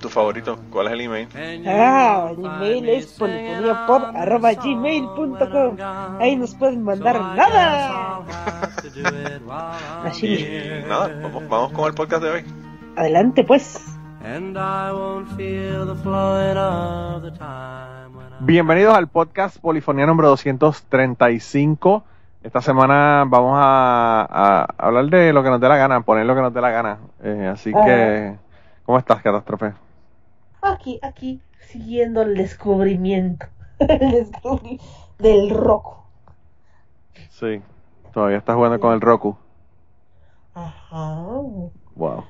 ¿Tu favorito? ¿Cuál es el email? Ah, el email es polifoniapod.gmail.com Ahí nos pueden mandar nada. Así. Y nada, vamos, vamos con el podcast de hoy. Adelante pues. Bienvenidos al podcast Polifonía número 235. Esta semana vamos a, a hablar de lo que nos dé la gana, poner lo que nos dé la gana. Eh, así que, ¿cómo estás, Catástrofe? Aquí, aquí, siguiendo el descubrimiento. el descubrimiento del Roku. Sí, todavía estás jugando con el Roku. Ajá. Wow.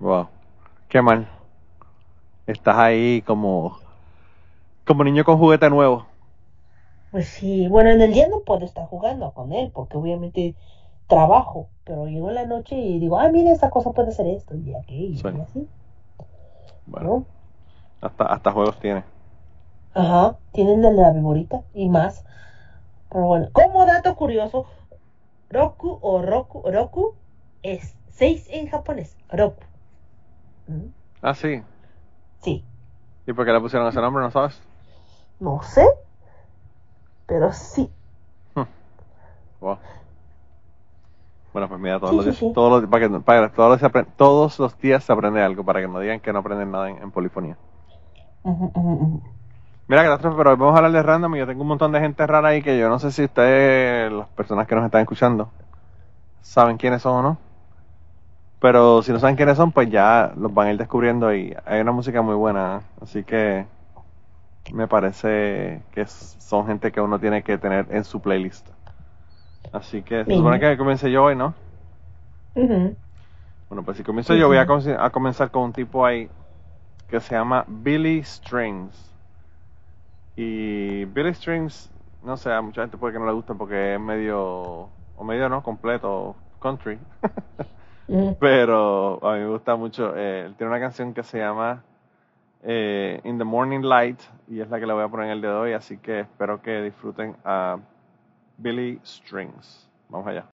Wow. Qué mal. Estás ahí como como niño con juguete nuevo. Pues sí, bueno, en el día no puedo estar jugando con él porque obviamente trabajo, pero llego en la noche y digo, ah, mira, esta cosa puede ser esto y aquello Sí. y así. Bueno, ¿no? Hasta hasta juegos tiene. Ajá, tienen de la viborita y más. Pero bueno, como dato curioso, Roku o Roku, Roku es 6 en japonés. Roku. ¿Mm? Ah, sí. Sí, ¿Y por qué le pusieron ese nombre, no sabes? no sé, pero sí. Wow. Bueno, pues mira, todos Sí, los días, sí. todos los, para que, para que todos, los, apre- todos los días se aprende algo, para que no digan que no aprenden nada en, en polifonía. Mira, catástrofe, pero hoy vamos a hablar de random y yo tengo un montón de gente rara ahí que yo no sé si ustedes, las personas que nos están escuchando, saben quiénes son o no. Pero si no saben quiénes son, pues ya los van a ir descubriendo y hay una música muy buena. ¿eh? Así que me parece que son gente que uno tiene que tener en su playlist. Así que se Bien. supone que comience yo hoy, ¿no? Bueno, pues si comienzo yo, voy a, sí. com- a comenzar con un tipo ahí que se llama Billy Strings. Y Billy Strings, no sé, a mucha gente puede que no le guste porque es medio, o medio no, completo, country. Ujú. Pero a mí me gusta mucho. eh, él tiene una canción que se llama eh, In the Morning Light y es la que le voy a poner en el de hoy, así que espero que disfruten a Billy Strings. Vamos allá.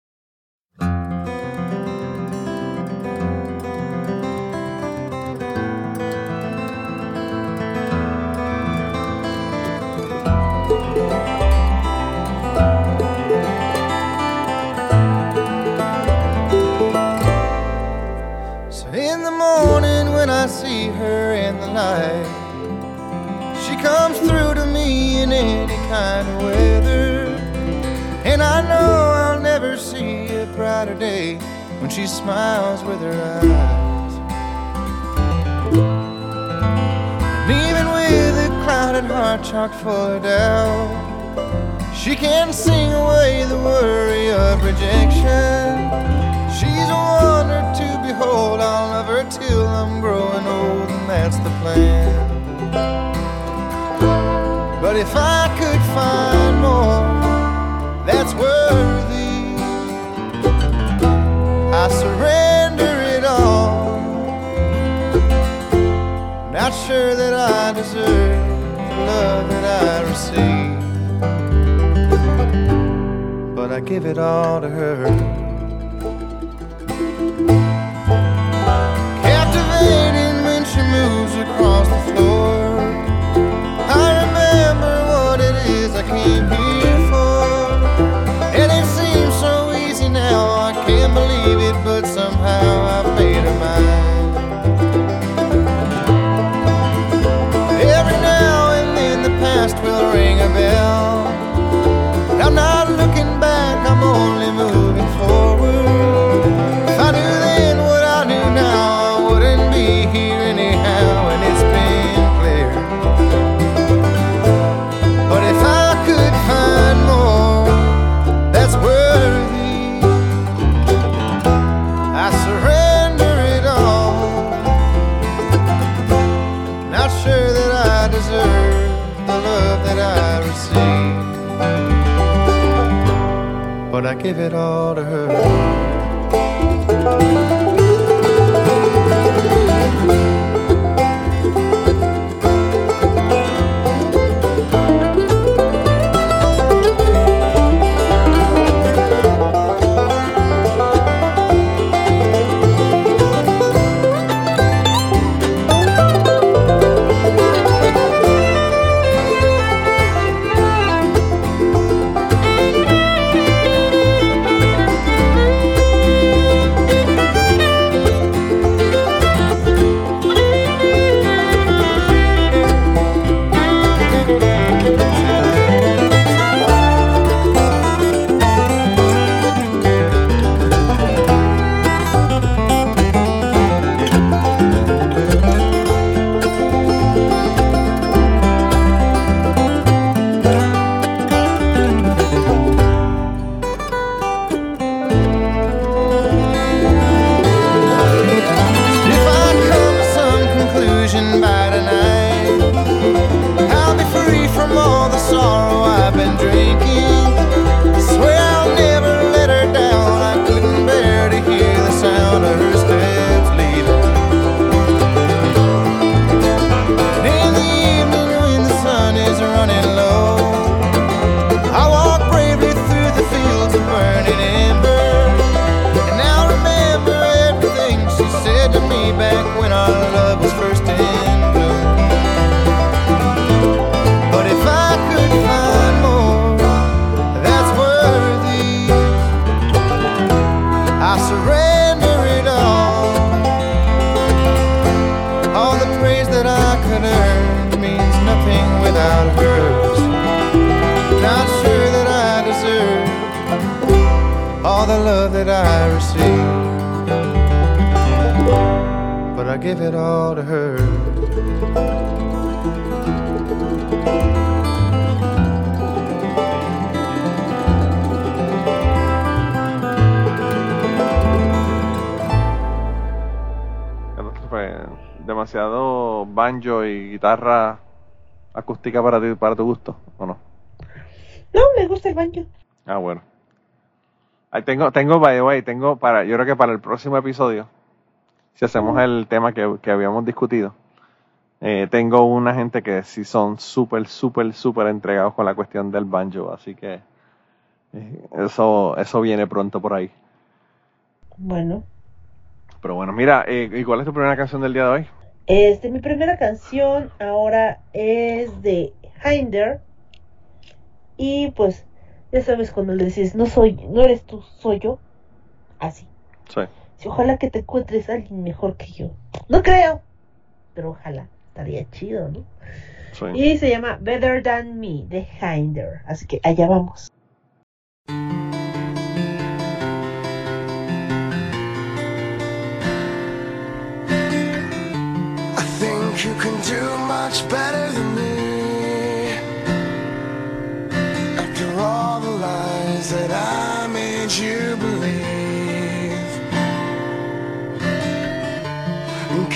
Light, she comes through to me in any kind of weather. And I know I'll never see a brighter day when she smiles with her eyes. And even with a clouded heart chock full of doubt, she can sing away the worry of rejection. She's a behold. I'll love her till I'm growing old, and that's the plan. But if I could find more that's worthy, I surrender it all. Not sure that I deserve the love that I receive, but I give it all to her. Across the floor. I remember what it is I came here for, and it seems so easy now. I can't believe give it all to her. Demasiado banjo y guitarra acústica para ti, para tu gusto, ¿o no? No, me gusta el banjo. Ah, bueno. Ahí tengo, tengo, by the way, tengo para, yo creo que para el próximo episodio, si hacemos el tema que, que habíamos discutido, eh, tengo una gente que sí son súper, súper, súper entregados con la cuestión del banjo, así que eh, eso, eso viene pronto por ahí. Bueno, Pero bueno, mira, eh, ¿y cuál es tu primera canción del día de hoy? este, mi primera canción ahora es de Hinder. Y pues, ya sabes, cuando le dices, no soy, no eres tú, soy yo. Así. Sí. Sí, ojalá que te encuentres a alguien mejor que yo. No creo, pero ojalá. Estaría chido, ¿no? sí. Y se llama Better Than Me de Hinder. Así que allá vamos. Much better than me. After all the lies that I made you believe.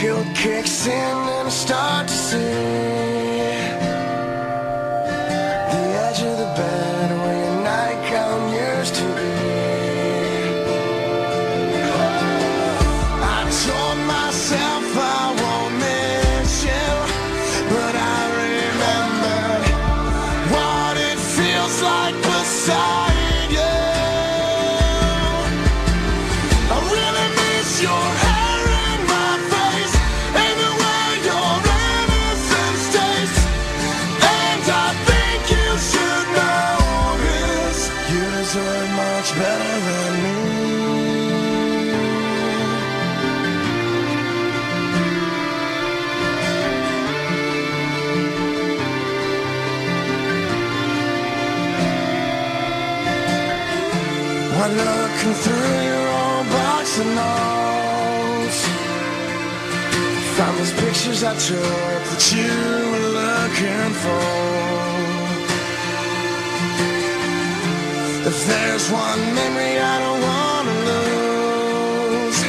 Guilt kicks in and I start to see through your old box of notes. Found those pictures I took that you were looking for. If there's one memory I don't wanna lose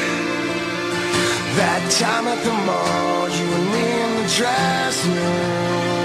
That time at the mall, you and me in the dressing room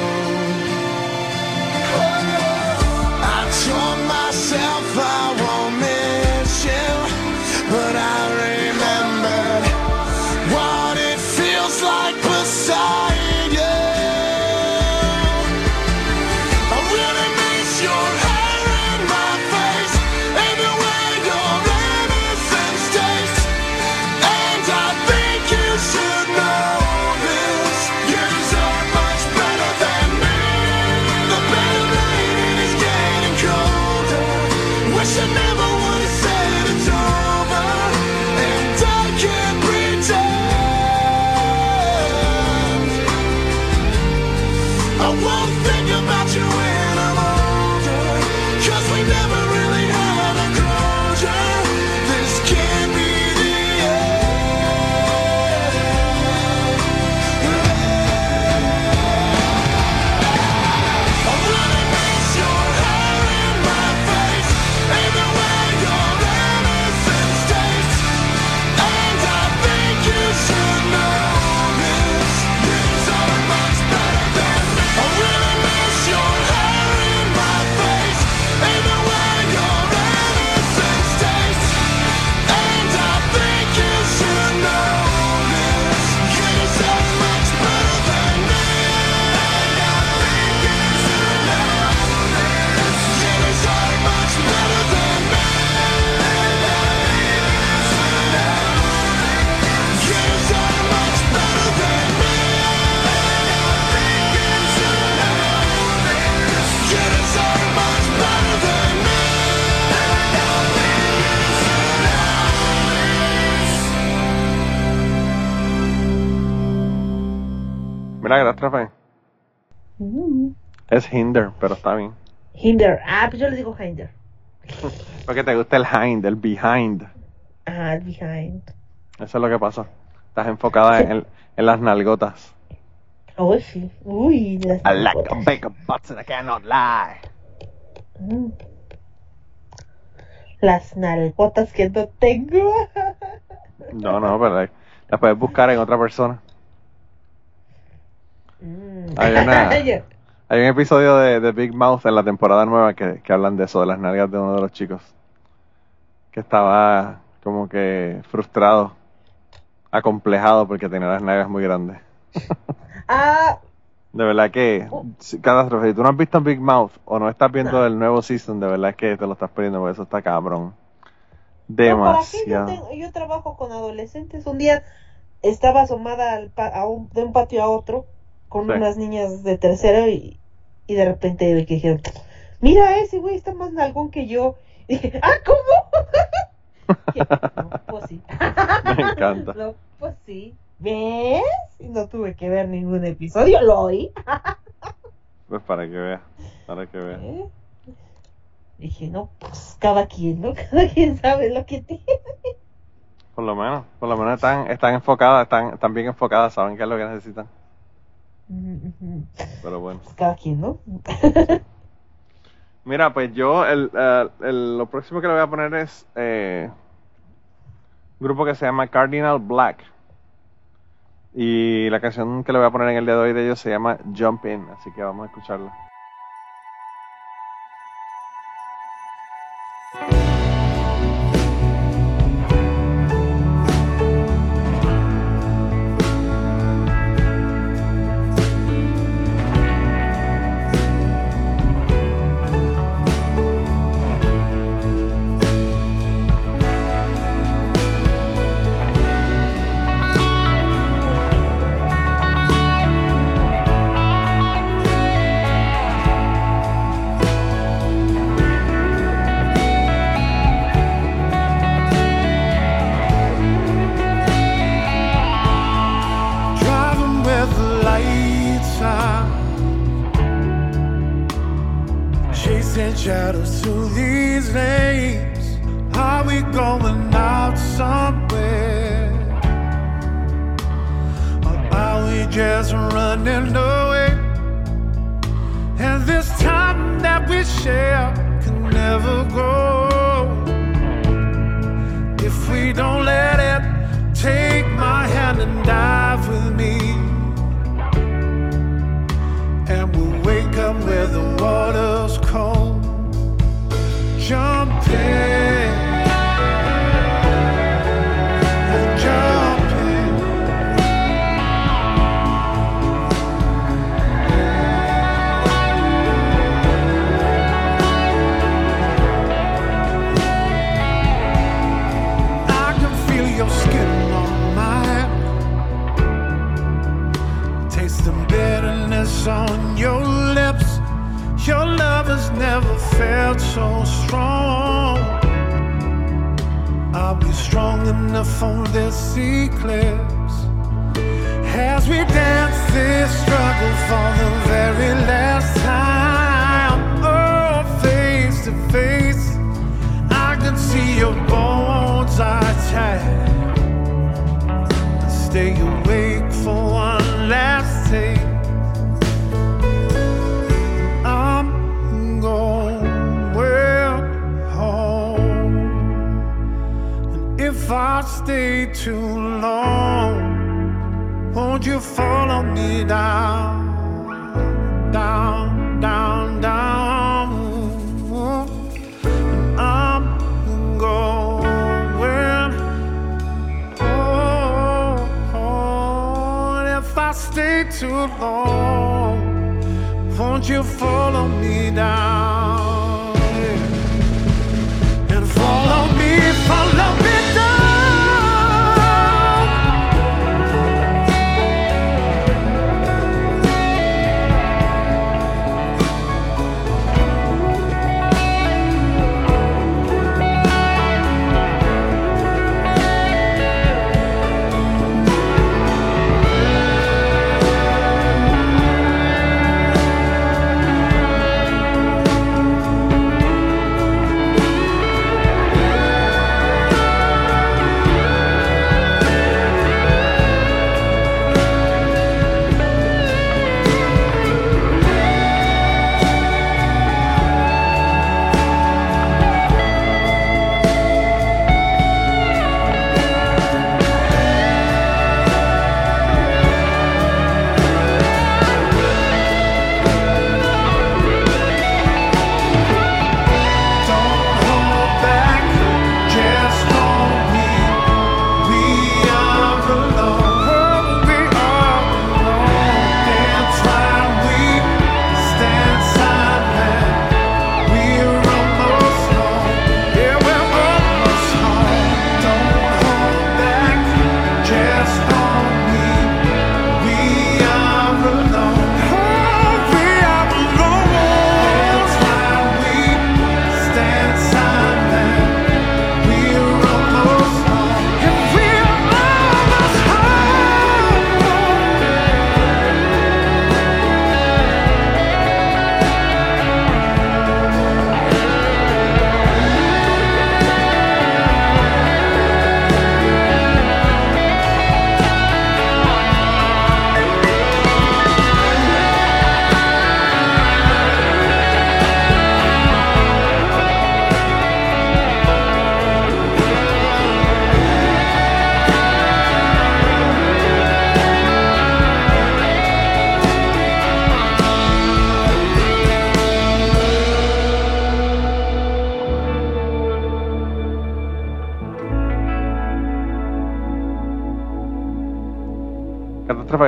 Es Hinder, pero está bien. Hinder. Ah, pues yo le digo Hinder. Porque te gusta el hind, el behind. Ah, el behind. Eso es lo que pasa. Estás enfocada en, en las nalgotas. Uy, sí. Uy, las I like a big butts and I cannot lie. Mm. Las nalgotas que no tengo. No, no, pero las puedes buscar en otra persona. Mm. Hay una- Hay un episodio de, de Big Mouth en la temporada nueva que, que hablan de eso, de las nalgas de uno de los chicos. Que estaba como que frustrado, acomplejado porque tenía las nalgas muy grandes. Ah, De verdad que, catástrofe, si tú no has visto Big Mouth o no estás viendo No. el nuevo season, de verdad que te lo estás perdiendo porque eso está cabrón. Yo, Demasiado. tengo- yo trabajo con adolescentes. Un día estaba asomada al pa- a un- de un patio a otro con Sí. unas niñas de tercero y, y de repente que dijeron, mira ese güey está más nalgón que yo. Y dije, ah, ¿cómo? Y no, pues sí. Me encanta. No, pues sí. ¿Ves? Y no tuve que ver ningún episodio, lo oí. Pues para que veas, para que veas. ¿Eh? Dije, no, pues cada quien, ¿no? Cada quien sabe lo que tiene. Por lo menos, por lo menos están, están enfocadas, están, están bien enfocadas, saben qué es lo que necesitan. Pero bueno. Pues cada quien, ¿no? Mira, pues yo el, eh, el- lo próximo que le voy a poner es eh, un grupo que se llama Cardinal Black. Y la canción que le voy a poner en el día de hoy de ellos se llama Jump In, así que vamos a escucharla. Enough on this eclipse? As we dance this struggle for the very last time. Stay too long, won't you follow me down, down, down, down? I'm going home. If I stay too long, won't you follow me down? And follow me, follow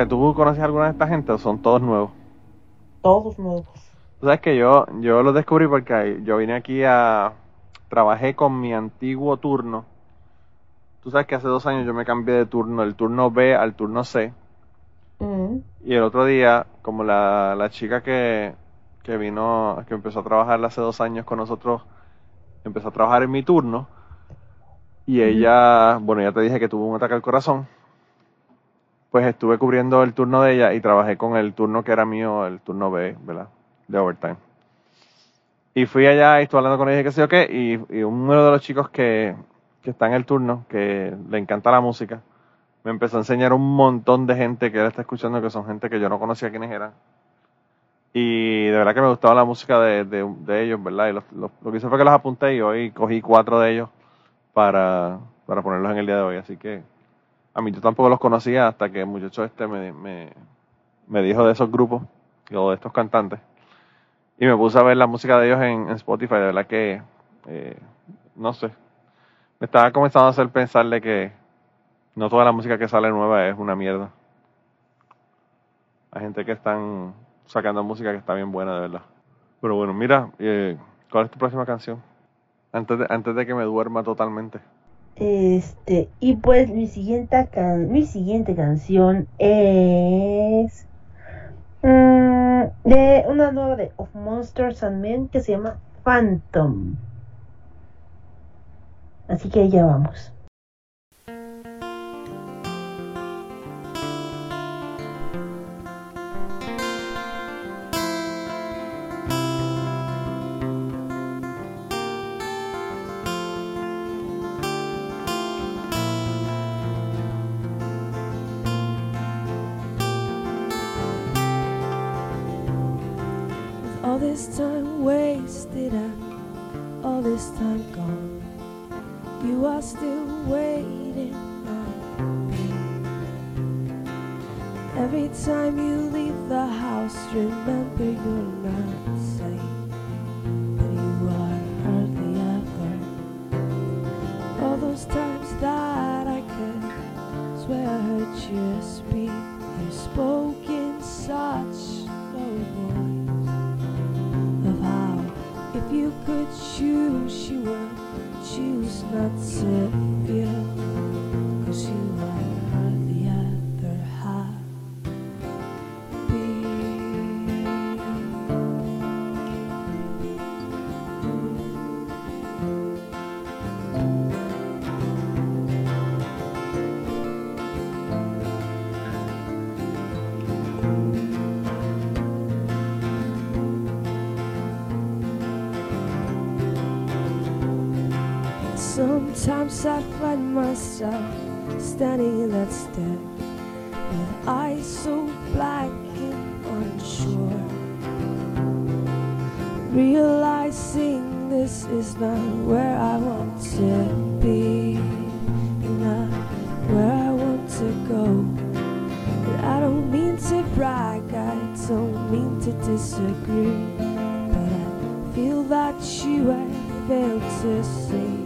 ¿tú conoces alguna de esta gente o son todos nuevos? Todos nuevos. Tú sabes que yo, yo lo descubrí porque yo vine aquí a... Trabajé con mi antiguo turno. Tú sabes que hace dos años yo me cambié de turno, el turno B al turno C. Mm, Y el otro día, como la, la chica que, que vino, que empezó a trabajar hace dos años con nosotros, empezó a trabajar en mi turno. Y ella, bueno, ya te dije que tuvo un ataque al corazón. Pues estuve cubriendo el turno de ella y trabajé con el turno que era mío, el turno B, ¿verdad? De overtime. Y fui allá y estuve hablando con ella, qué sé yo qué, y, y uno de los chicos que, que está en el turno, que le encanta la música, me empezó a enseñar un montón de gente que él está escuchando, que son gente que yo no conocía quiénes eran. Y de verdad que me gustaba la música de, de, ellos, ¿verdad? Y lo que hice fue que los apunté y hoy cogí cuatro de ellos para, para ponerlos en el día de hoy. Así que a mí yo tampoco los conocía hasta que el muchacho este me, me, me dijo de esos grupos o de estos cantantes. Y me puse a ver la música de ellos en, Spotify. De verdad que, eh, no sé, me estaba comenzando a hacer pensar de que no toda la música que sale nueva es una mierda. Hay gente que están sacando música que está bien buena, de verdad. Pero bueno, mira, eh, ¿cuál es tu próxima canción? Antes antes de que me duerma totalmente. Este, y pues mi siguiente, can- mi siguiente canción es mm, de una nueva de Of Monsters and Men que se llama Phantom. Así que ya vamos. Brag, I don't mean to disagree, but I feel that you have failed to see.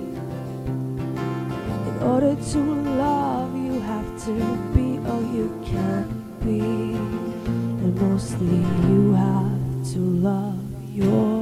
In order to love, you have to be all you can be. And mostly, you have to love yourself.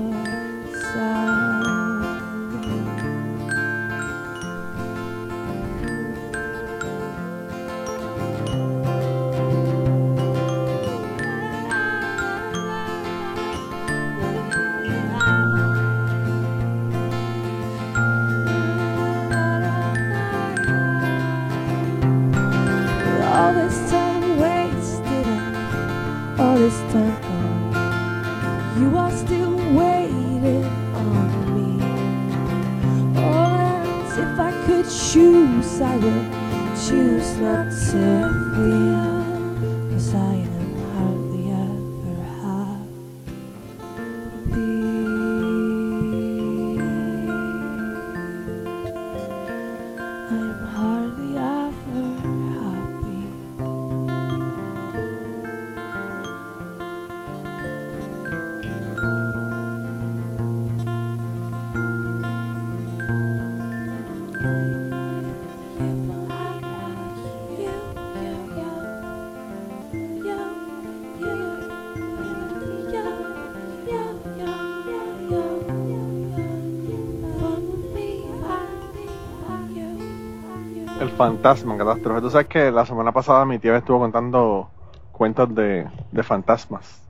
Fantasma, catástrofe. Tú sabes que la semana pasada mi tía me estuvo contando cuentos de, de fantasmas.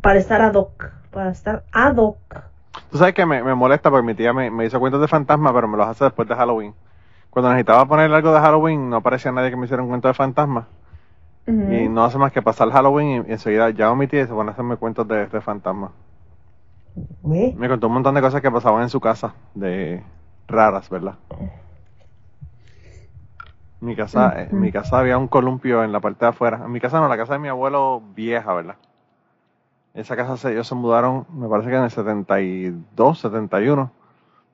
Para estar ad hoc. Para estar ad hoc. Tú sabes que me, me molesta porque mi tía me, me hizo cuentos de fantasmas, pero me los hace después de Halloween. Cuando necesitaba poner algo de Halloween, no aparecía nadie que me hiciera un cuento de fantasmas. Y no hace más que pasar Halloween y, y enseguida llamo a mi tía y se pone a hacerme cuentos de, de fantasmas. Ve. Me contó un montón de cosas que pasaban en su casa, de raras, ¿verdad? Mi casa, en mi casa había un columpio en la parte de afuera. En mi casa no, la casa de mi abuelo vieja, ¿verdad? Esa casa se, ellos se mudaron, me parece que en el 72, 71.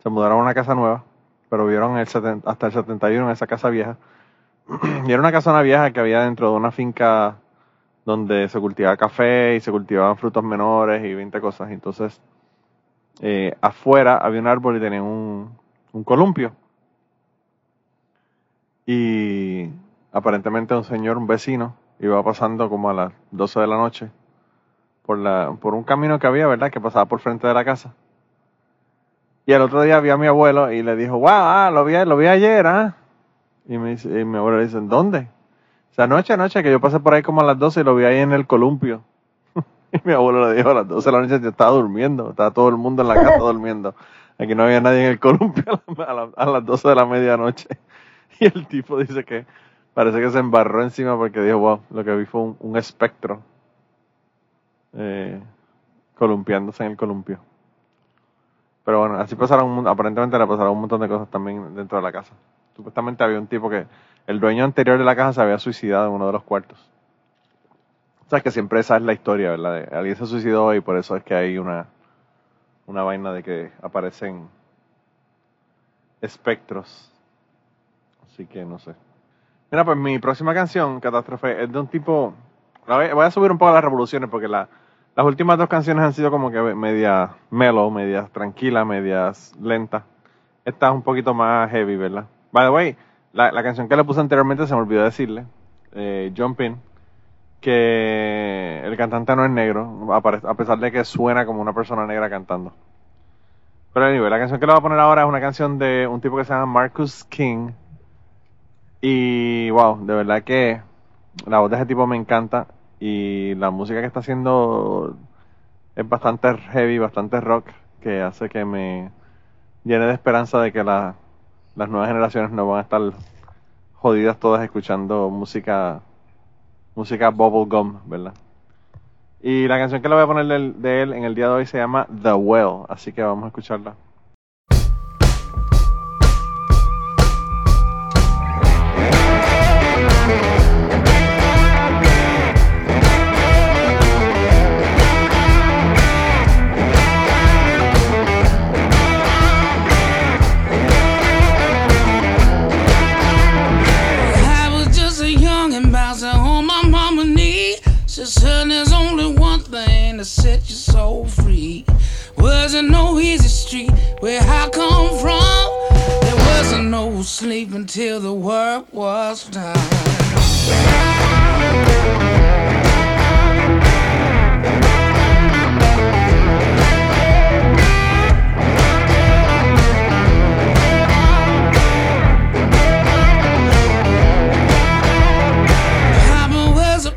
Se mudaron a una casa nueva, pero vivieron el 70 hasta el 71 en esa casa vieja. y era una casona vieja que había dentro de una finca donde se cultivaba café y se cultivaban frutos menores y 20 cosas. Entonces, eh, afuera había un árbol y tenía un, un columpio. Y aparentemente un señor, un vecino, iba pasando como a las 12 de la noche por, la, por un camino que había, ¿verdad? Que pasaba por frente de la casa. Y el otro día vi a mi abuelo y le dijo, wow, ah, lo vi, lo vi ayer, ¿ah? Y, me y mi abuelo le dice, ¿dónde? O sea, anoche, anoche, que yo pasé por ahí como a las 12 y lo vi ahí en el columpio. y mi abuelo le dijo, a las 12 de la noche yo estaba durmiendo, estaba todo el mundo en la casa durmiendo. Aquí no había nadie en el columpio a las 12 de la medianoche. Y el tipo dice que parece que se embarró encima porque dijo, wow, lo que vi fue un, espectro eh, columpiándose en el columpio. Pero bueno, así pasaron, aparentemente le pasaron un montón de cosas también dentro de la casa. Supuestamente había un tipo que, el dueño anterior de la casa se había suicidado en uno de los cuartos. O sea, que siempre esa es la historia, ¿verdad? Alguien se suicidó y por eso es que hay una, una vaina de que aparecen espectros. Así que no sé. Mira, pues mi próxima canción, Catástrofe, es de un tipo... Voy a subir un poco las revoluciones porque la, las últimas dos canciones han sido como que media mellow, medias tranquilas, medias lentas. Esta es un poquito más heavy, ¿verdad? By the way, la, canción que le puse anteriormente se me olvidó decirle, eh, Jump In, que el cantante no es negro, a pesar de que suena como una persona negra cantando. Pero anyway, la canción que le voy a poner ahora es una canción de un tipo que se llama Marcus King. Y wow, de verdad que la voz de ese tipo me encanta. Y la música que está haciendo es bastante heavy, bastante rock, que hace que me llene de esperanza de que la- las nuevas generaciones no van a estar jodidas todas escuchando música, música bubblegum, ¿verdad? Y la canción que le voy a poner de él en el día de hoy se llama The Well, así que vamos a escucharla. Where I come from. There wasn't no sleep until the work was done.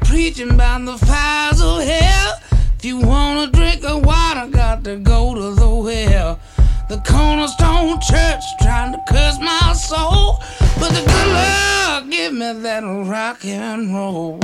Preaching about the fires of hell. If you wanna drink of water, got to go to. The cornerstone church trying to curse my soul, but the good Lord give me that rock and roll.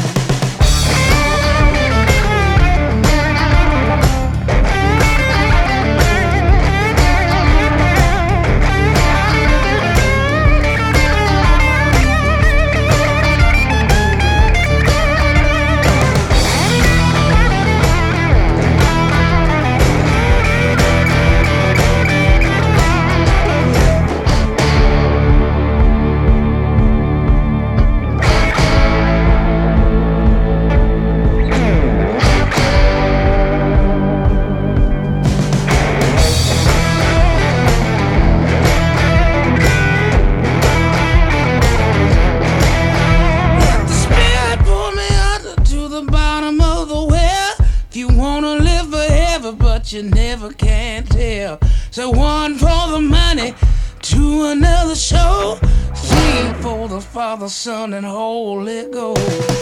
Father, Son, and Holy Ghost.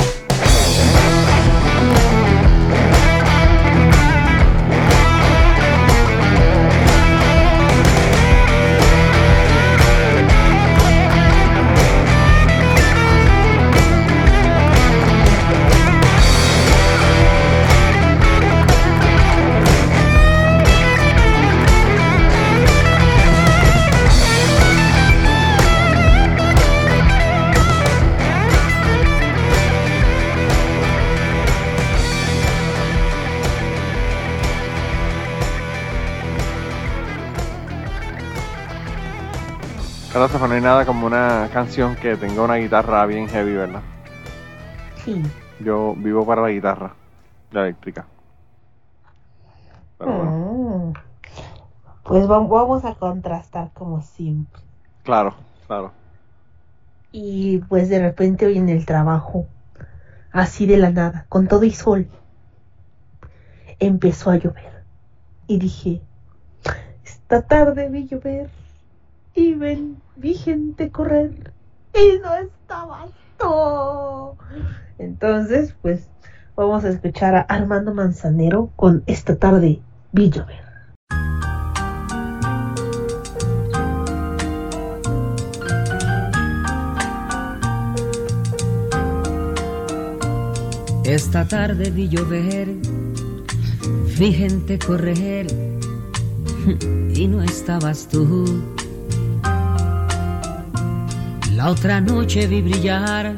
Rafa, no hay nada como una canción que tenga una guitarra bien heavy, ¿verdad? Sí. Yo vivo para la guitarra, la eléctrica. Pero bueno, Mm. Pues vam- vamos a contrastar como siempre. claro, claro. Y pues de repente hoy en el trabajo, así de la nada, con todo y sol, empezó a llover. Y dije, esta tarde vi llover y ven, vi gente correr y no estabas tú. Entonces, pues vamos a escuchar a Armando Manzanero con esta tarde vi llover. Esta tarde vi llover, vi gente correr y no estabas tú. La otra noche vi brillar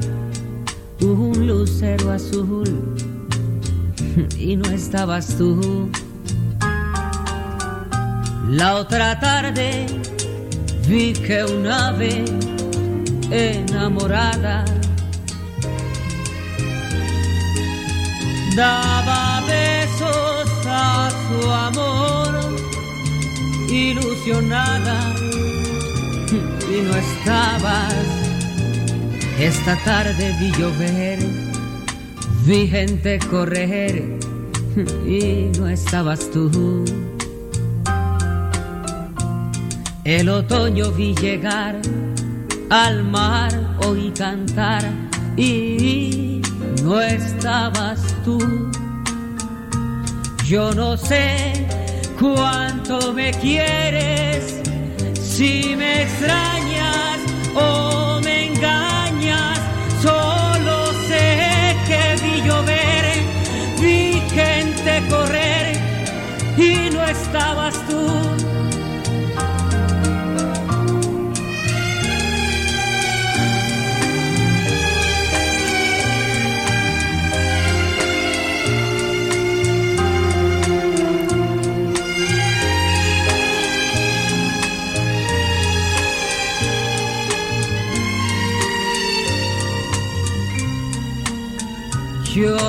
un lucero azul y no estabas tú. La otra tarde vi que un ave enamorada daba besos a su amor, ilusionada, y no estabas. Esta tarde vi llover, vi gente correr, y no estabas tú. El otoño vi llegar, al mar oí cantar, y no estabas tú. Yo no sé cuánto me quieres, si me extrañas o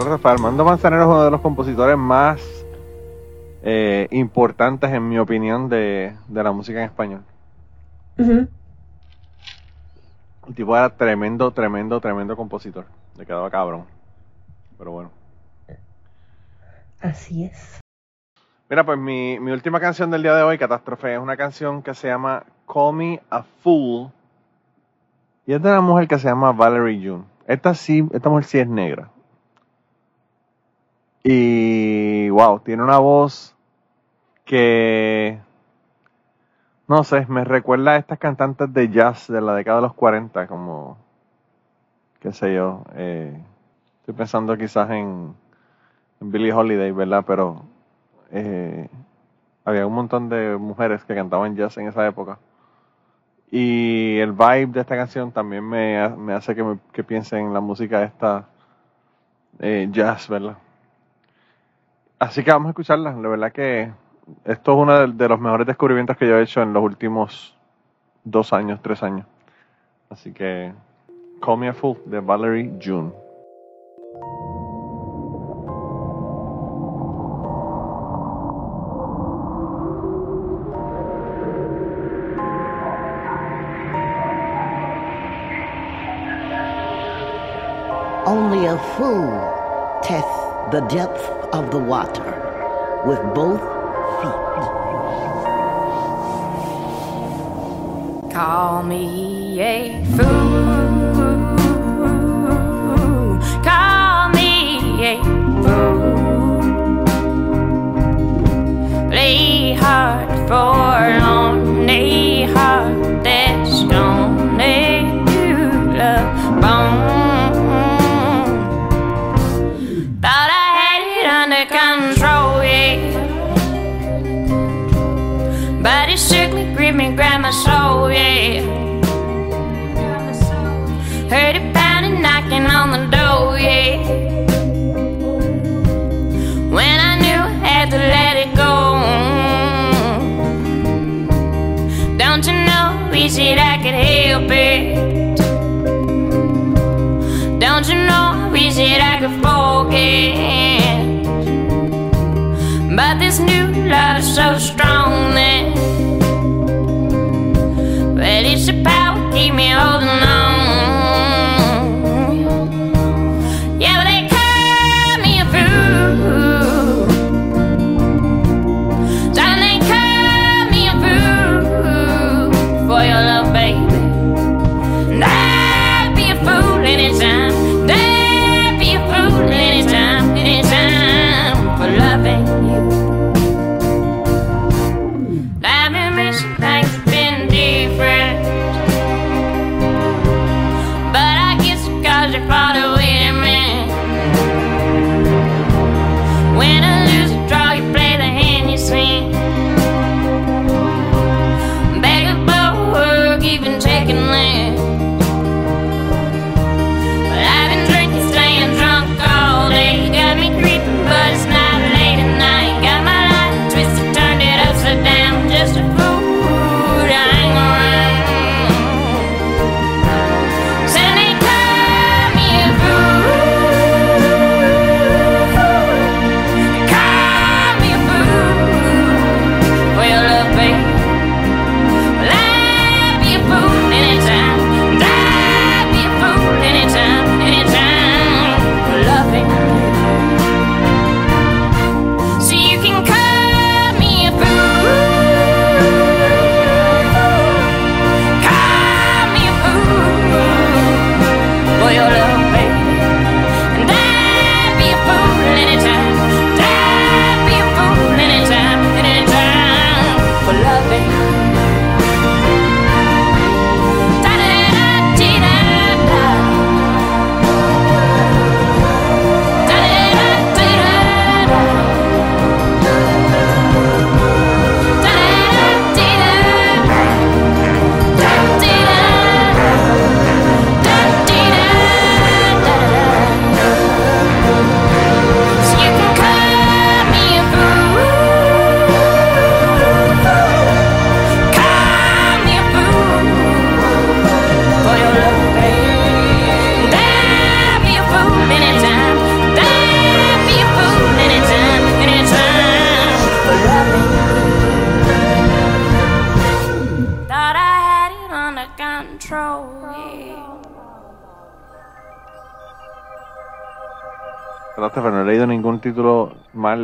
Rafa, Armando Manzanero es uno de los compositores más eh, importantes, en mi opinión, de, de la música en español. Ujú. El tipo era tremendo, tremendo, tremendo compositor. Le quedaba cabrón. Pero bueno. Así es. Mira, pues mi, mi última canción del día de hoy, Catástrofe, es una canción que se llama Call Me a Fool. Y es de una mujer que se llama Valerie June. Esta sí, esta mujer sí es negra. Y wow, tiene una voz que no sé, me recuerda a estas cantantes de jazz de la década de los 40, como qué sé yo, eh, estoy pensando quizás en, Billie Holiday, ¿verdad? Pero eh, había un montón de mujeres que cantaban jazz en esa época. Y el vibe de esta canción también me, me hace que, me, que piense en la música esta eh, jazz, ¿verdad? Así que vamos a escucharlas. La verdad que esto es uno de los mejores descubrimientos que yo he hecho en los últimos dos años, tres años. Así que Call Me a Fool de Valerie June. Only a fool tests the depth of the water with both feet. Call me a fool.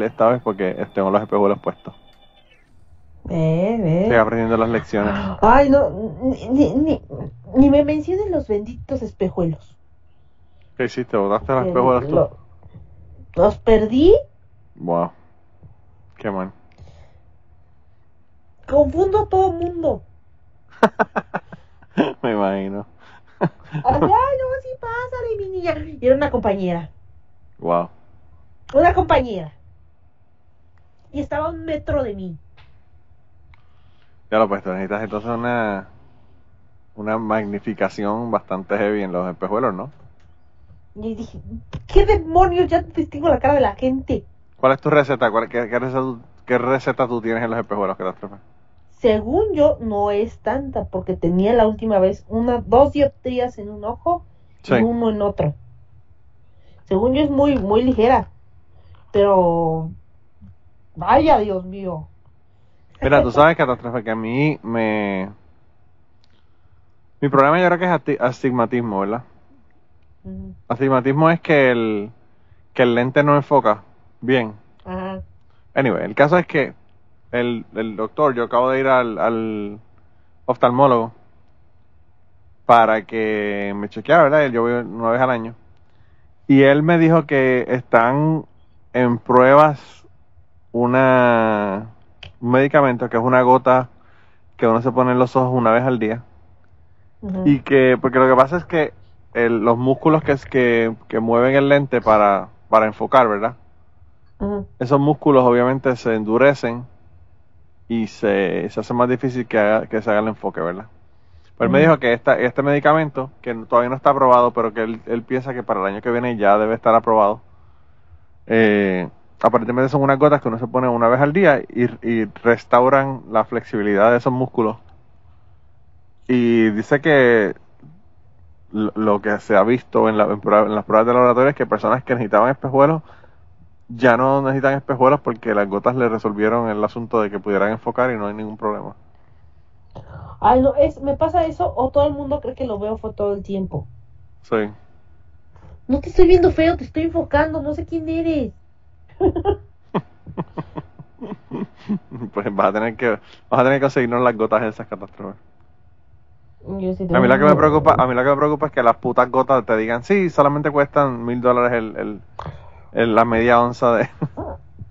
esta vez porque tengo los espejuelos puestos. Estoy aprendiendo las lecciones. Ay, no, ni, ni, ni me mencionen los benditos espejuelos. ¿Qué hiciste? ¿Botaste los espejuelos tú? ¿Los perdí? Wow. Qué mal. Confundo a todo el mundo. me imagino. Ay, no, sí, pásale, mi niña. Y era una compañera. Wow. Una compañera y estaba a un metro de mí. Ya lo pues, tú necesitas entonces una, una magnificación bastante heavy en los espejuelos, ¿no? Y dije, ¿qué demonios? Ya distingo la cara de la gente. ¿Cuál es tu receta? Qué, qué, receta qué, receta tú tienes en los espejuelos, catástrofe? Según yo, no es tanta, porque tenía la última vez una, dos dioptrías en un ojo y uno en otro. Según yo, es muy, muy ligera. Pero vaya Dios mío. Mira, tú sabes, catástrofe, que a mí me... Mi problema yo creo que es asti- astigmatismo, ¿verdad? Ujú. Astigmatismo es que el, que el lente no enfoca bien. Ajá. Anyway, el caso es que el, el doctor, yo acabo de ir al, al oftalmólogo para que me chequeara, ¿verdad? Yo voy una vez al año. Y él me dijo que están en pruebas una, un medicamento que es una gota que uno se pone en los ojos una vez al día. Y que, porque lo que pasa es que el- los músculos que, es- que, que mueven el lente para, para enfocar, ¿verdad? Esos músculos obviamente se endurecen y se, se hace más difícil que, haga- que se haga el enfoque, ¿verdad? Pues él me dijo que esta, este medicamento, que todavía no está aprobado, pero que él, él piensa que para el año que viene ya debe estar aprobado, eh, aparentemente son unas gotas que uno se pone una vez al día y, y restauran la flexibilidad de esos músculos. Y dice que lo, que se ha visto en, la- en prue- en las pruebas de laboratorio es que personas que necesitaban espejuelos ya no necesitan espejuelos porque las gotas le resolvieron el asunto de que pudieran enfocar y no hay ningún problema. Ay, no, es, me pasa eso o todo el mundo cree que lo veo fue todo el tiempo. Sí. No te estoy viendo feo, te estoy enfocando, no sé quién eres. Pues vas a tener que vas a tener que conseguirnos las gotas esas catástrofes. Yo sí A mí lo que me preocupa, a mí lo que me preocupa es que las putas gotas te digan, sí, solamente cuestan mil dólares el, el, el- la media onza de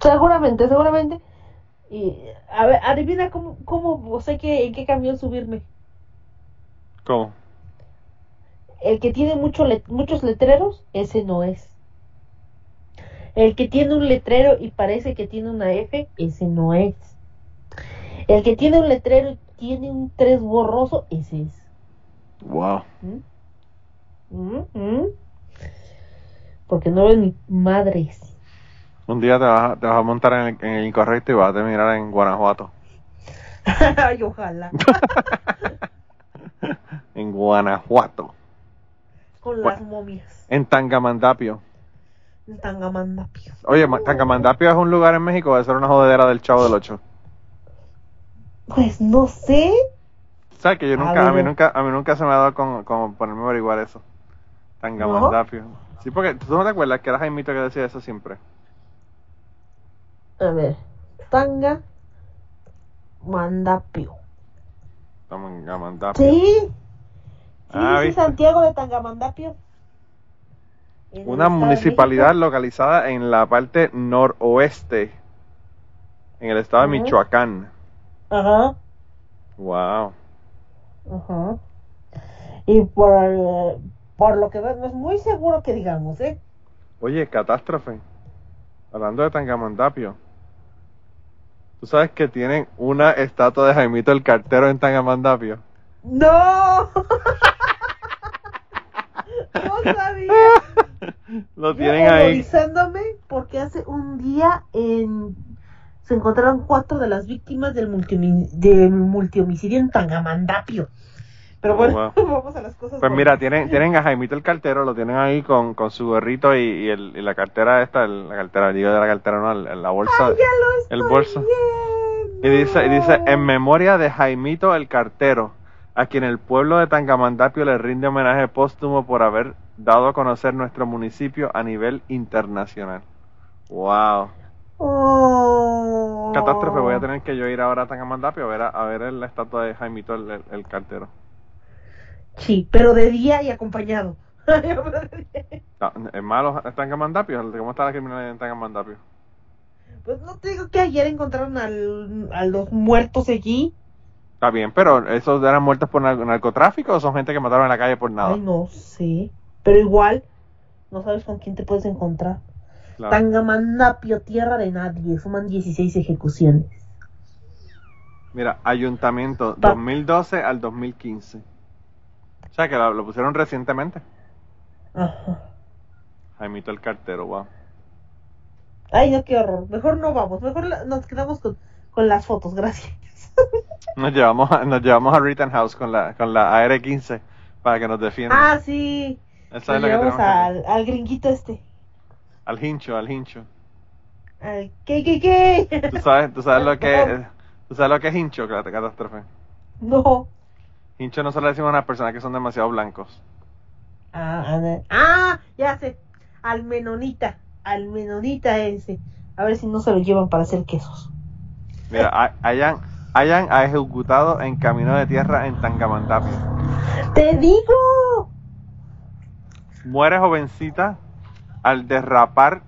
Seguramente, seguramente. Y, a ver, adivina cómo, cómo sé que, en qué camión subirme. ¿Cómo? El que tiene mucho muchos letreros, ese no es. El que tiene un letrero y parece que tiene una F, ese no es. El que tiene un letrero y tiene un 3 borroso, ese es. Wow. ¿Mm? ¿Mm? Porque no ven ni madres. Un día te vas, a- te vas a montar en el, en el incorrecto y vas a terminar en Guanajuato. Ay, ojalá. En Guanajuato. Con Bueno. las momias. En Tangamandapio. Tangamandapio. Oye, Ma- Tangamandapio es un lugar en México, debe ser una jodedera del Chavo del Ocho. Pues no sé. ¿Sabes que yo A nunca, a mí ver. nunca, a mí nunca se me ha dado con, con ponerme a averiguar eso? Tangamandapio. Sí, porque tú no te acuerdas que era Jaimito que decía eso siempre. A ver. Tanga. Mandapio. Tangamandapio. Sí. Sí, Ah. Santiago de Tangamandapio. Una municipalidad localizada en la parte noroeste, en el estado de. Michoacán. Ajá. Wow. Ajá. Y por, por lo que veo, no es muy seguro que digamos, ¿eh? Oye, catástrofe. Hablando de Tangamandapio. ¿Tú sabes que tienen una estatua de Jaimito el Cartero en Tangamandapio? ¡No! no sabía. Lo tienen ahí. horrorizándome porque hace un día en... se encontraron cuatro de las víctimas del, multihomicidio, del multihomicidio en Tangamandapio. Pero Oh, bueno, wow. vamos a las cosas. Pues mira, tienen, tienen a Jaimito el Cartero, lo tienen ahí con, con su gorrito y, y el, y la cartera esta, el- la cartera, digo de la cartera, no, el- la bolsa. Ay, ya lo el bolso. viendo. Y dice, y dice, en memoria de Jaimito el Cartero, a quien el pueblo de Tangamandapio le rinde homenaje póstumo por haber dado a conocer nuestro municipio a nivel internacional. Wow. Oh. Catástrofe, voy a tener que yo ir ahora a Tangamandapio a ver, a, a ver la estatua de Jaimito el, el- el Cartero. Sí, pero de día y acompañado. ¿Es malo Tangamandapio? ¿Cómo está la criminalidad en Tangamandapio? pues no te digo que ayer encontraron al, a los muertos allí. Está bien, pero ¿esos eran muertos por nar- narcotráfico o son gente que mataron en la calle por nada? Ay, no sé. Pero igual, no sabes con quién te puedes encontrar. Claro. Tangamandapio, tierra de nadie. Suman 16 ejecuciones. Mira, ayuntamiento Pa- 2012 al 2015. O sea que lo, lo pusieron recientemente. Ajá. Jaimito el cartero, wow. Ay, no, qué horror. Mejor no vamos. Mejor la- nos quedamos con, con las fotos. Gracias. Nos llevamos a, nos llevamos a Rittenhouse con la, con la AR-15 para que nos defienda. Ah, sí. Nos sabe lo que tenemos al, al gringuito este. Al hincho, al hincho. Al ¿Qué, qué, qué? ¿Tú sabes, tú sabes lo que tú sabes lo que es hincho, Cat- catástrofe? No. Hincho no se le decimos a las personas que son demasiado blancos. Ah, ah, ya sé. Al menonita. Al menonita ese. A ver si no se lo llevan para hacer quesos. Mira, ha- hayan, hayan ejecutado en camino de tierra en Tangamandapio. ¡Te digo! Muere jovencita al derrapar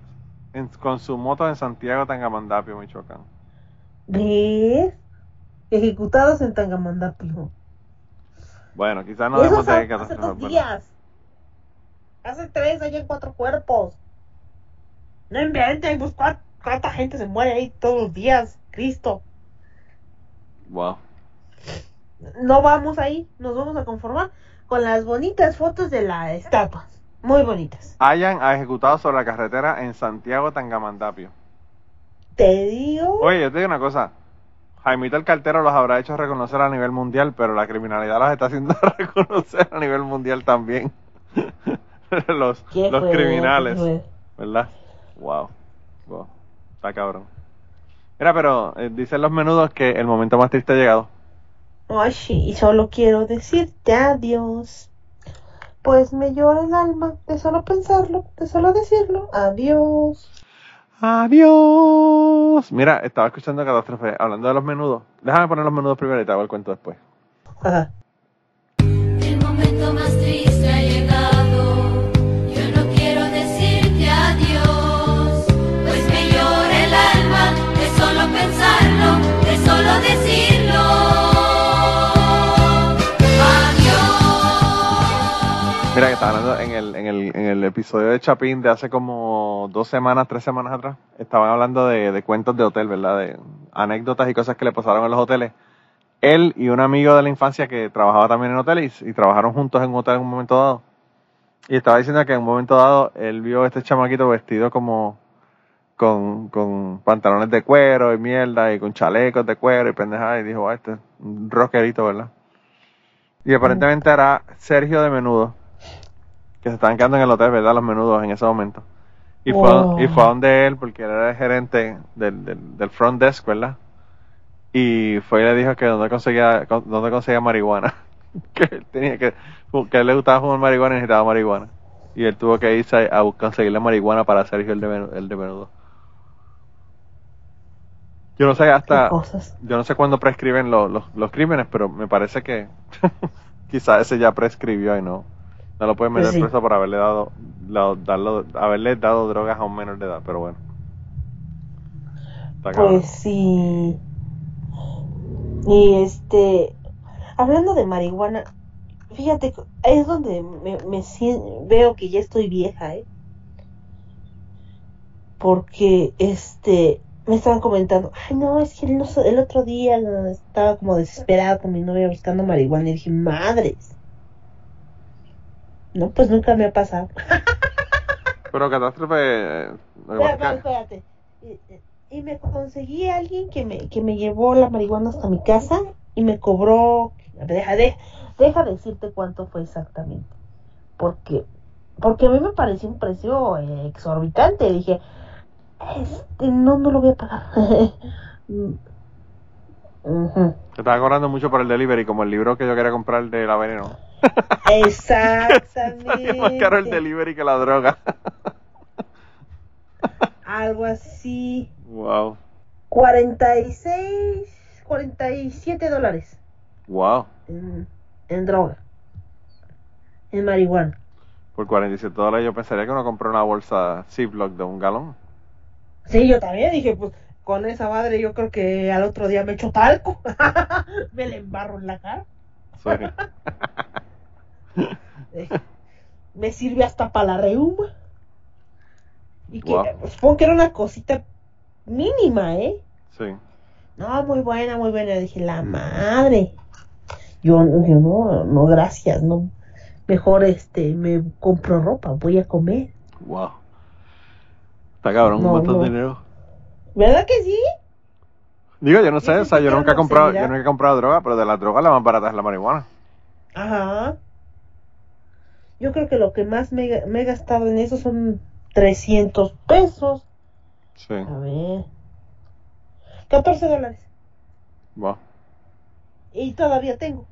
en- con su moto en Santiago, Tangamandapio, Michoacán. ¿Ves? Ejecutados en Tangamandapio. Bueno, quizás no debemos fue de hace dos días. Hace tres, hay en cuatro cuerpos. No inventen, pues cuán- cuánta gente se muere ahí todos los días. Cristo. Wow. No vamos ahí, nos vamos a conformar con las bonitas fotos de la estatua. Muy bonitas. Hayan ejecutado sobre la carretera en Santiago, Tangamandapio. Te digo. Oye, yo te digo una cosa. Jaimito el cartero los habrá hecho reconocer a nivel mundial, pero la criminalidad los está haciendo reconocer a nivel mundial también. los ¿Qué los fue? criminales. ¿verdad? Wow. wow. Está cabrón. Mira, pero eh, dicen los menudos que el momento más triste ha llegado. Sí, y solo quiero decirte adiós. Pues me llora el alma de solo pensarlo, de solo decirlo. Adiós. Adiós. Mira, estaba escuchando Catástrofe hablando de los menudos. Déjame poner los menudos primero y te hago el cuento después. Ajá. El momento más triste ha llegado. Yo no quiero decirte adiós, pues me llora el alma de solo pensarlo, de solo decirlo. Mira, que estaba hablando en el, en, el, en el episodio de Chapín de hace como dos semanas, tres semanas atrás. Estaban hablando de, de cuentos de hotel, ¿verdad? De anécdotas y cosas que le pasaron en los hoteles. Él y un amigo de la infancia que trabajaba también en hoteles y, y trabajaron juntos en un hotel en un momento dado. Y estaba diciendo que en un momento dado él vio a este chamaquito vestido como con, con pantalones de cuero y mierda y con chalecos de cuero y pendejada y dijo, "Ah, este es un rockerito, ¿verdad? Y aparentemente era Sergio de Menudo, que se estaban quedando en el hotel, ¿verdad? Los menudos en ese momento. Y, fue, y fue a donde él, porque él era el gerente del, del, del front desk, ¿verdad? Y fue y le dijo que dónde conseguía, con- dónde conseguía marihuana. que él tenía que, que él le gustaba fumar marihuana y necesitaba marihuana. Y él tuvo que irse a, a buscar- conseguirle marihuana para Sergio el de, menu- el de menudo. Yo no sé hasta, yo no sé cuándo prescriben los, los, los crímenes, pero me parece que quizá ese ya prescribió y no, no lo pueden meter Pues sí. preso por haberle dado, la- darlo- haberle dado drogas a un menor de edad, pero bueno. Pues sí. Y este, hablando de marihuana, fíjate, es donde me, me veo que ya estoy vieja, ¿eh? Porque, este, me estaban comentando, ay no, es que el, el otro día estaba como desesperada con mi novia buscando marihuana y dije, madres. No, pues nunca me ha pasado. Pero catástrofe, eh, lo que pasa Espera, es que- espérate. Y, y me conseguí a alguien que me, que me llevó la marihuana hasta mi casa y me cobró. Deja, de, deja decirte cuánto fue exactamente. Porque, porque a mí me pareció un precio eh, exorbitante. Dije, este, no, no lo voy a pagar. Te estaba cobrando mucho por el delivery, como el libro que yo quería comprar de la veneno. Exactamente. Más caro el delivery que la droga. Algo así. wow, 46, 47 dólares. wow. en, en droga, en marihuana. Por 47 dólares yo pensaría que uno compró una bolsa Ziploc de un galón. Sí, yo también dije, pues con esa madre yo creo que al otro día me echo talco, me le embarro en la cara, Sí. Eh, me sirve hasta para la reuma. Y que Guau. supongo que era una cosita mínima, ¿eh? sí. No, muy buena, muy buena. Dije, la madre. Yo, yo no, no, gracias, no. Mejor este, me compro ropa, voy a comer. Wow. Está cabrón, un No, montón no. de dinero. ¿Verdad que sí? Digo, yo no sé, o sea, yo nunca he comprado, yo nunca he comprado droga, pero de las drogas la más barata es la marihuana. Ajá. Yo creo que lo que más me, he- me he gastado en eso son 300 pesos. Sí. A ver. 14 dólares. Wow. Y todavía tengo.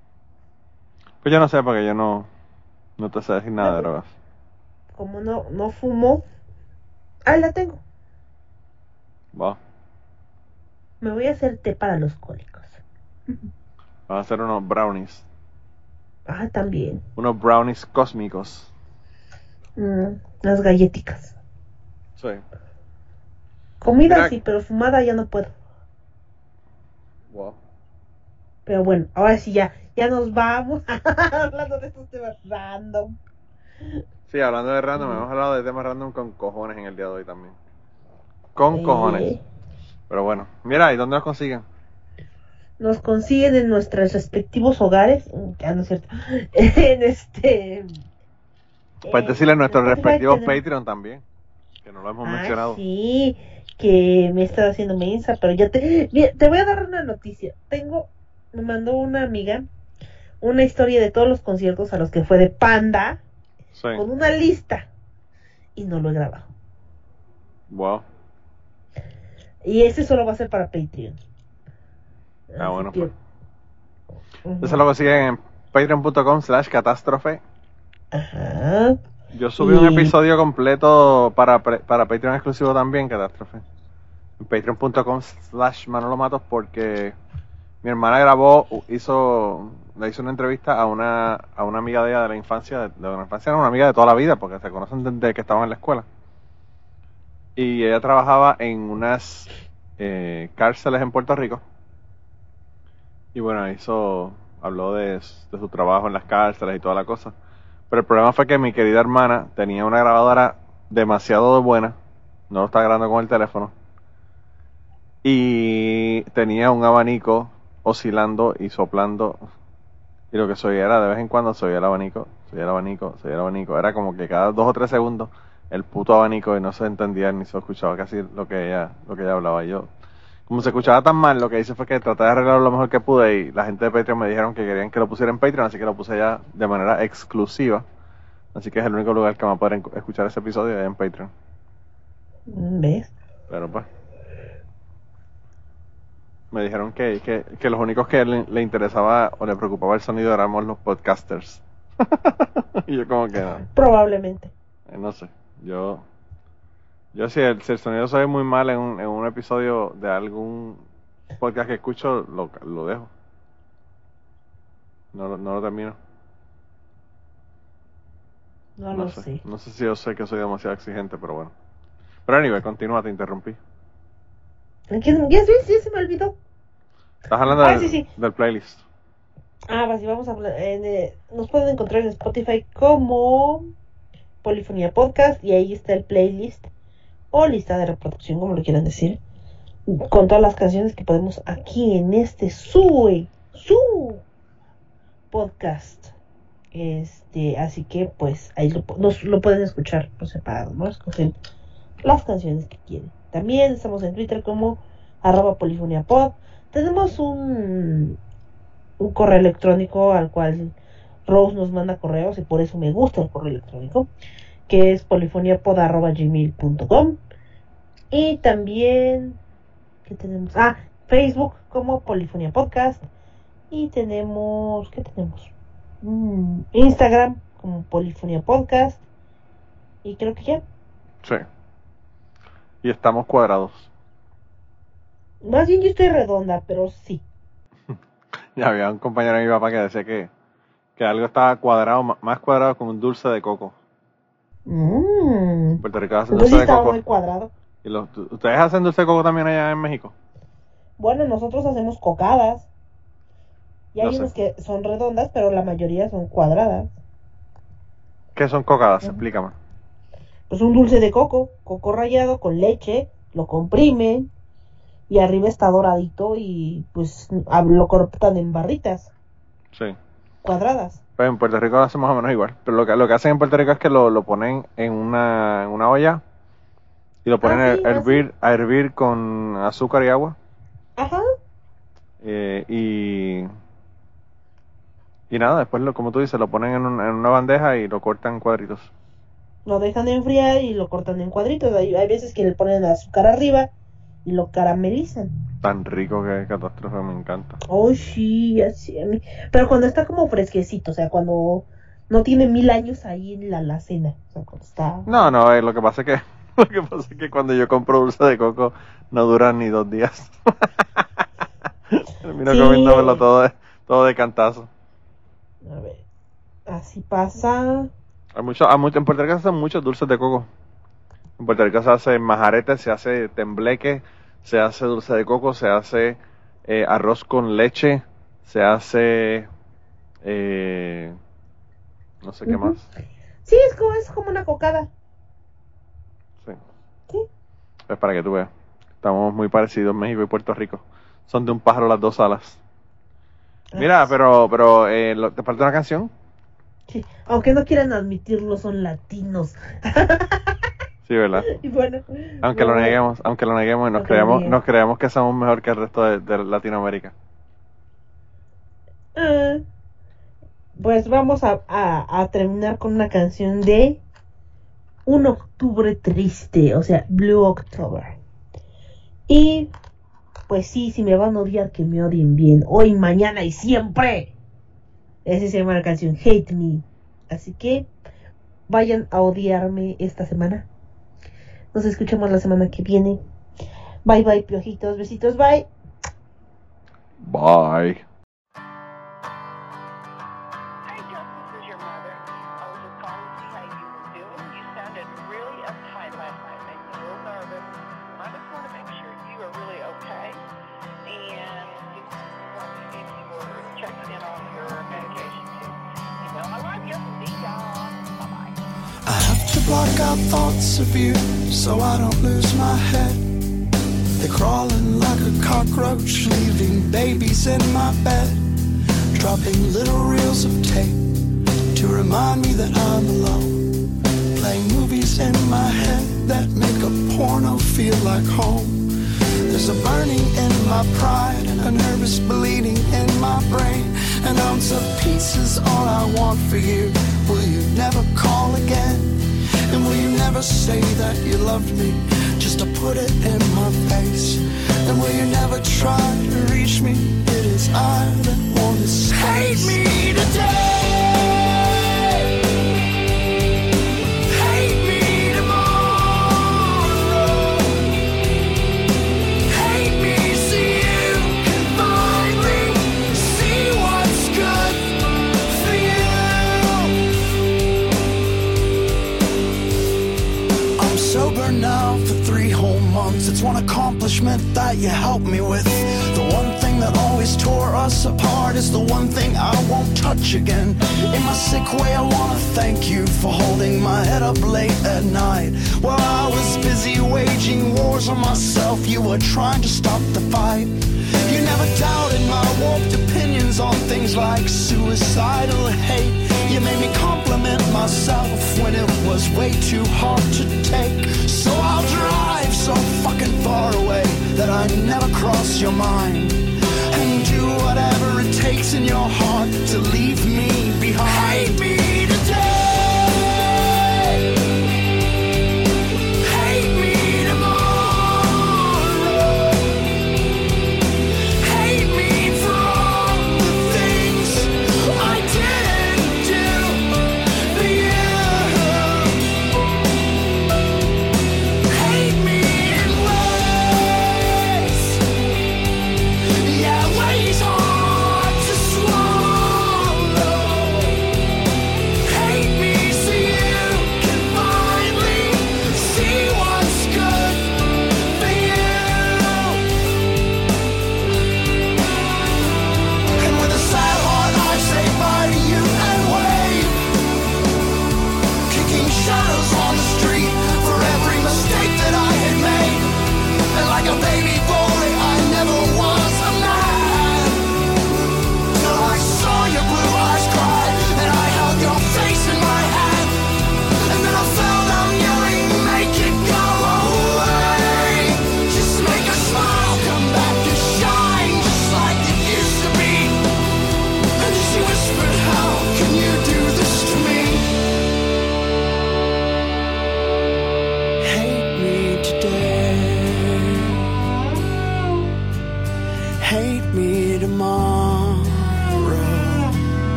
Pues yo no sé, porque yo no, no te sé decir nada de drogas. Como no, no fumo. Ahí la tengo. Wow. Me voy a hacer té para los cólicos. Vas a hacer unos brownies. Ah, también. Unos brownies cósmicos. Mm, las galletitas. Sí. Comida Mira- sí, pero fumada ya no puedo. Wow. Pero bueno, ahora sí ya, ya nos vamos. Hablando de estos temas random. Sí, hablando de random, hemos hablado de temas random con cojones en el día de hoy también. Con Eh, cojones. Pero bueno, mira, ¿y dónde los consiguen? Nos consiguen en nuestros respectivos hogares. Mm, no es cierto. en este. Puedes en decirle a nuestros respectivos Patreon también, que no lo hemos Ah, mencionado. sí, que me estado haciendo mensa, pero ya te. Mira, te voy a dar una noticia. Tengo. Me mandó una amiga una historia de todos los conciertos a los que fue de Panda Sí. con una lista. Y no lo he grabado. Wow. Y ese solo va a ser para Patreon. Ah, Así bueno, que- pues. Ujú. Eso lo consiguen en patreon.com slash catástrofe. Ajá. Yo subí un episodio completo para, para Patreon exclusivo también, catástrofe. En patreon.com slash Manolo Matos porque mi hermana grabó, hizo, le hizo una entrevista a una, a una amiga de ella de la infancia, de, de la infancia, no, una amiga de toda la vida, porque se conocen desde que estaban en la escuela. Y ella trabajaba en unas eh, cárceles en Puerto Rico. Y bueno, hizo, habló de, su trabajo en las cárceles y toda la cosa. Pero el problema fue que mi querida hermana tenía una grabadora demasiado buena, no lo estaba grabando con el teléfono, y tenía un abanico oscilando y soplando, y lo que oía era de vez en cuando oía el abanico, oía el abanico, oía el abanico, era como que cada dos o tres segundos el puto abanico y no se entendía ni se escuchaba casi lo que ella, lo que ella hablaba. Yo, como se escuchaba tan mal, lo que hice fue que traté de arreglarlo lo mejor que pude y la gente de Patreon me dijeron que querían que lo pusiera en Patreon, así que lo puse ya de manera exclusiva. Así que es el único lugar que van a poder escuchar ese episodio en Patreon. ¿Ves? Pero pues. Me dijeron que, que, que los únicos que le, le interesaba o le preocupaba el sonido éramos los podcasters. y yo como que no. Probablemente. Eh, No sé, yo yo si el, si el sonido se ve muy mal en un, en un episodio de algún podcast que escucho, lo, lo dejo. No, lo- no lo termino. No, lo sé. No sé si yo sé que soy demasiado exigente, pero bueno. Pero anyway, continúa, te interrumpí. ¿En qué- sí, sí, se me olvidó. Estás hablando Ah, del, sí, sí. del playlist. Ah, pues sí, vamos a hablar. eh, nos pueden encontrar en Spotify como Polifonía Podcast y ahí está el playlist o lista de reproducción, como lo quieran decir, con todas las canciones que podemos aquí en este su su podcast. Este, así que pues ahí lo, nos, lo pueden escuchar por separado, ¿no? Escogen las canciones que quieren. También estamos en Twitter como arroba polifonía pod. Tenemos un, un correo electrónico al cual Rose nos manda correos y por eso me gusta el correo electrónico, que es polifoniapod.gmail.com y también, ¿qué tenemos? Ah, Facebook como Polifonía Podcast y tenemos, ¿qué tenemos? Mm, Instagram como Polifonía Podcast y creo que ya. Sí. Y estamos cuadrados. Más bien yo estoy redonda, pero sí. Ya había un compañero de mi papá que decía que, que algo estaba cuadrado, más cuadrado con un dulce de coco. Mm. Puerto Rico hacen dulce de coco. muy cuadrado. Y los, ¿Ustedes hacen dulce de coco también allá en México? Bueno, nosotros hacemos cocadas. Y hay unas que son redondas, pero la mayoría son cuadradas. ¿Qué son cocadas? Ujú. Explícame. Pues un dulce de coco, coco rallado con leche, lo comprimen y arriba está doradito y pues lo cortan en barritas Sí. Cuadradas. Pues en Puerto Rico lo hacen más o menos igual. Pero lo que, lo que hacen en Puerto Rico es que lo, lo ponen en una, en una olla Y lo ponen Ah, a hervir, a hervir con azúcar y agua. Ajá. eh, y. Y nada, después, lo, como tú dices, lo ponen en, un- en una bandeja y lo cortan en cuadritos. Lo dejan enfriar y lo cortan en cuadritos. Hay, hay veces que le ponen azúcar arriba y lo caramelizan. Tan rico que es catástrofe, me encanta. Oh, sí, así a mí. Pero cuando está como fresquecito, o sea, cuando no tiene mil años ahí en la alacena. O sea, cuando está. No, no, eh, lo que pasa es que lo que pasa es que cuando yo compro dulce de coco no duran ni dos días. Termino Sí. comiéndomelo todo de, todo de cantazo. A ver. Así pasa. Hay mucho, hay mucho- en Puerto Rico hacen muchos dulces de coco. En Puerto Rico se hace majarete, se hace tembleque, se hace dulce de coco, se hace eh, arroz con leche, se hace eh, no sé qué más. Sí, es como, es como una cocada. Sí. Sí. Es para que tú veas. Estamos muy parecidos México y Puerto Rico. Son de un pájaro las dos alas. Mira, pero, pero eh, ¿te falta una canción? Sí, Aunque no quieran admitirlo, son latinos. Sí, ¿verdad? Y bueno. Aunque lo neguemos, aunque lo neguemos y nos creamos, nos creamos que somos mejor que el resto de, de Latinoamérica. ah, pues vamos a, a, a terminar con una canción de Un Octubre Triste, o sea, Blue October. Y pues sí, si me van a odiar, que me odien bien. Hoy, mañana y siempre. Esa se llama la canción Hate Me. Así que vayan a odiarme esta semana. Nos escuchamos la semana que viene. Bye bye, piojitos. Besitos, bye. Bye. So I don't lose my head. They're crawling like a cockroach, leaving babies in my bed. Dropping little reels of tape to remind me that I'm alone. Playing movies in my head that make a porno feel like home. There's a burning in my pride and a nervous bleeding in my brain. An ounce of peace is all I want for you. Will you never call again? And will you never say that you loved me just to put it in my face? And will you never try to reach me? It is I that want to hate me today. That you helped me with. The one thing that always tore us apart is the one thing I won't touch again. In my sick way, I wanna thank you for holding my head up late at night. While I was busy waging wars on myself, you were trying to stop the fight. You never doubted my warped opinions on things like suicidal hate. You made me compliment myself when it was way too hard to take. So I'll drive so fucking far away that I never cross your mind. And do whatever it takes in your heart to leave me behind. Hate me